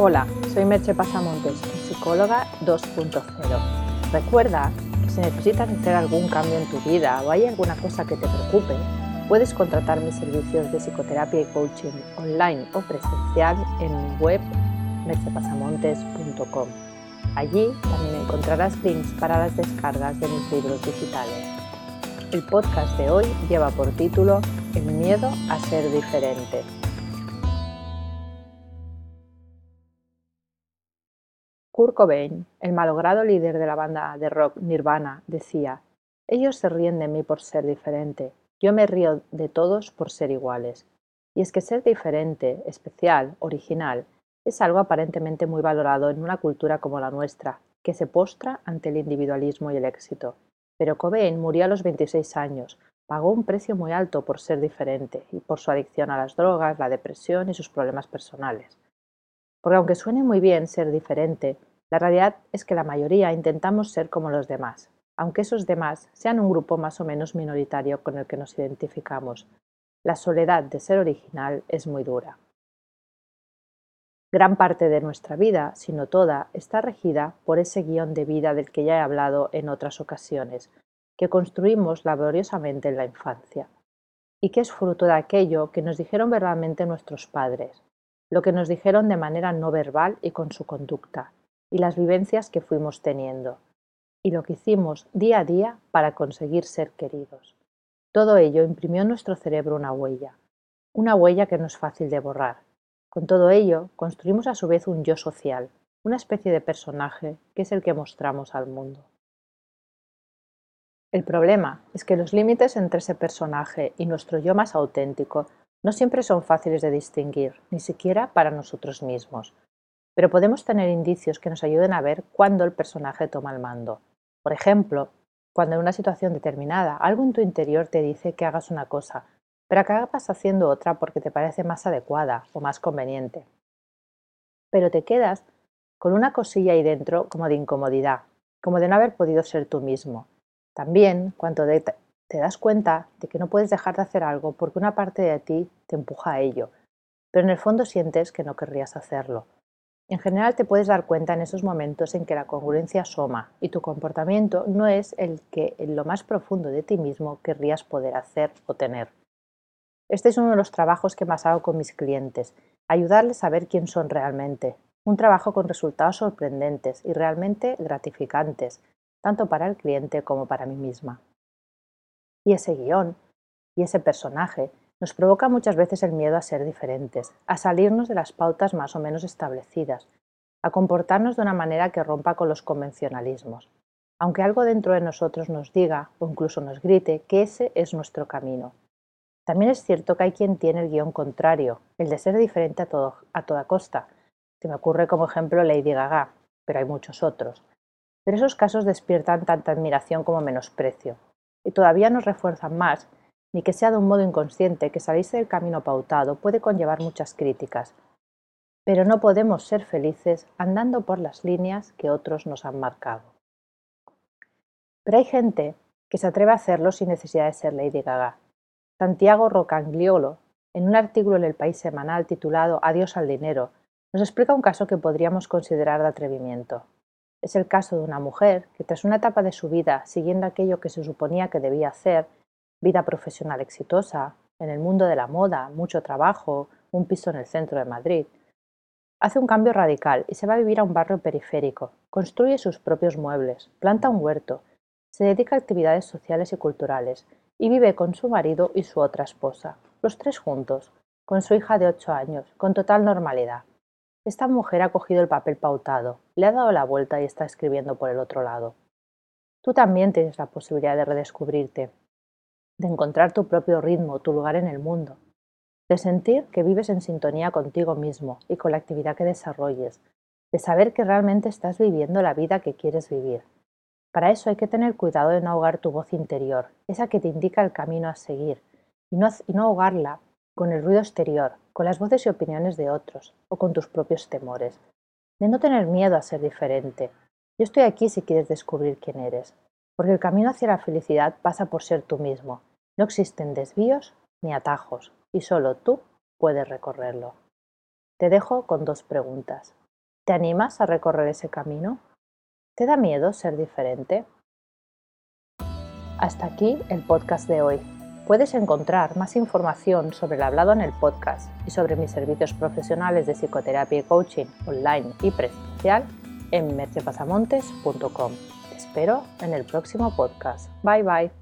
Hola, soy Merche Pasamontes, psicóloga 2.0. Recuerda que si necesitas hacer algún cambio en tu vida o hay alguna cosa que te preocupe, puedes contratar mis servicios de psicoterapia y coaching online o presencial en mi web merchepasamontes.com. Allí también encontrarás links para las descargas de mis libros digitales. El podcast de hoy lleva por título El miedo a ser diferente. Kurt Cobain, el malogrado líder de la banda de rock Nirvana, decía, ellos se ríen de mí por ser diferente, yo me río de todos por ser iguales. Y es que ser diferente, especial, original, es algo aparentemente muy valorado en una cultura como la nuestra, que se postra ante el individualismo y el éxito. Pero Cobain murió a los 26 años, pagó un precio muy alto por ser diferente y por su adicción a las drogas, la depresión y sus problemas personales. Porque aunque suene muy bien ser diferente, la realidad es que la mayoría intentamos ser como los demás, aunque esos demás sean un grupo más o menos minoritario con el que nos identificamos. La soledad de ser original es muy dura. Gran parte de nuestra vida, si no toda, está regida por ese guion de vida del que ya he hablado en otras ocasiones, que construimos laboriosamente en la infancia, y que es fruto de aquello que nos dijeron verbalmente nuestros padres, lo que nos dijeron de manera no verbal y con su conducta, y las vivencias que fuimos teniendo, y lo que hicimos día a día para conseguir ser queridos. Todo ello imprimió en nuestro cerebro una huella, una huella que no es fácil de borrar. Con todo ello, construimos a su vez un yo social, una especie de personaje que es el que mostramos al mundo. El problema es que los límites entre ese personaje y nuestro yo más auténtico no siempre son fáciles de distinguir, ni siquiera para nosotros mismos, pero podemos tener indicios que nos ayuden a ver cuándo el personaje toma el mando. Por ejemplo, cuando en una situación determinada algo en tu interior te dice que hagas una cosa, pero acabas haciendo otra porque te parece más adecuada o más conveniente. Pero te quedas con una cosilla ahí dentro como de incomodidad, como de no haber podido ser tú mismo. También cuando te das cuenta de que no puedes dejar de hacer algo porque una parte de ti te empuja a ello, pero en el fondo sientes que no querrías hacerlo. En general te puedes dar cuenta en esos momentos en que la congruencia asoma y tu comportamiento no es el que en lo más profundo de ti mismo querrías poder hacer o tener. Este es uno de los trabajos que más hago con mis clientes, ayudarles a ver quién son realmente. Un trabajo con resultados sorprendentes y realmente gratificantes, tanto para el cliente como para mí misma. Y ese guion, y ese personaje, nos provoca muchas veces el miedo a ser diferentes, a salirnos de las pautas más o menos establecidas, a comportarnos de una manera que rompa con los convencionalismos, aunque algo dentro de nosotros nos diga o incluso nos grite que ese es nuestro camino. También es cierto que hay quien tiene el guion contrario, el de ser diferente a, a toda costa. Se me ocurre como ejemplo Lady Gaga, pero hay muchos otros. Pero esos casos despiertan tanta admiración como menosprecio, y todavía nos refuerzan más ni que sea de un modo inconsciente que salirse del camino pautado puede conllevar muchas críticas. Pero no podemos ser felices andando por las líneas que otros nos han marcado. Pero hay gente que se atreve a hacerlo sin necesidad de ser Lady Gaga. Santiago Rocangliolo, en un artículo en el País Semanal titulado Adiós al dinero, nos explica un caso que podríamos considerar de atrevimiento. Es el caso de una mujer que tras una etapa de su vida siguiendo aquello que se suponía que debía hacer, vida profesional exitosa, en el mundo de la moda, mucho trabajo, un piso en el centro de Madrid. Hace un cambio radical y se va a vivir a un barrio periférico, construye sus propios muebles, planta un huerto, se dedica a actividades sociales y culturales y vive con su marido y su otra esposa, los tres juntos, con su hija de ocho años, con total normalidad. Esta mujer ha cogido el papel pautado, le ha dado la vuelta y está escribiendo por el otro lado. Tú también tienes la posibilidad de redescubrirte, de encontrar tu propio ritmo, tu lugar en el mundo, de sentir que vives en sintonía contigo mismo y con la actividad que desarrolles, de saber que realmente estás viviendo la vida que quieres vivir. Para eso hay que tener cuidado de no ahogar tu voz interior, esa que te indica el camino a seguir, y no, y no ahogarla con el ruido exterior, con las voces y opiniones de otros o con tus propios temores. De no tener miedo a ser diferente. Yo estoy aquí si quieres descubrir quién eres, porque el camino hacia la felicidad pasa por ser tú mismo, no existen desvíos ni atajos y solo tú puedes recorrerlo. Te dejo con dos preguntas. ¿Te animas a recorrer ese camino? ¿Te da miedo ser diferente? Hasta aquí el podcast de hoy. Puedes encontrar más información sobre el hablado en el podcast y sobre mis servicios profesionales de psicoterapia y coaching online y presencial en mercepasamontes.com. Te espero en el próximo podcast. Bye bye.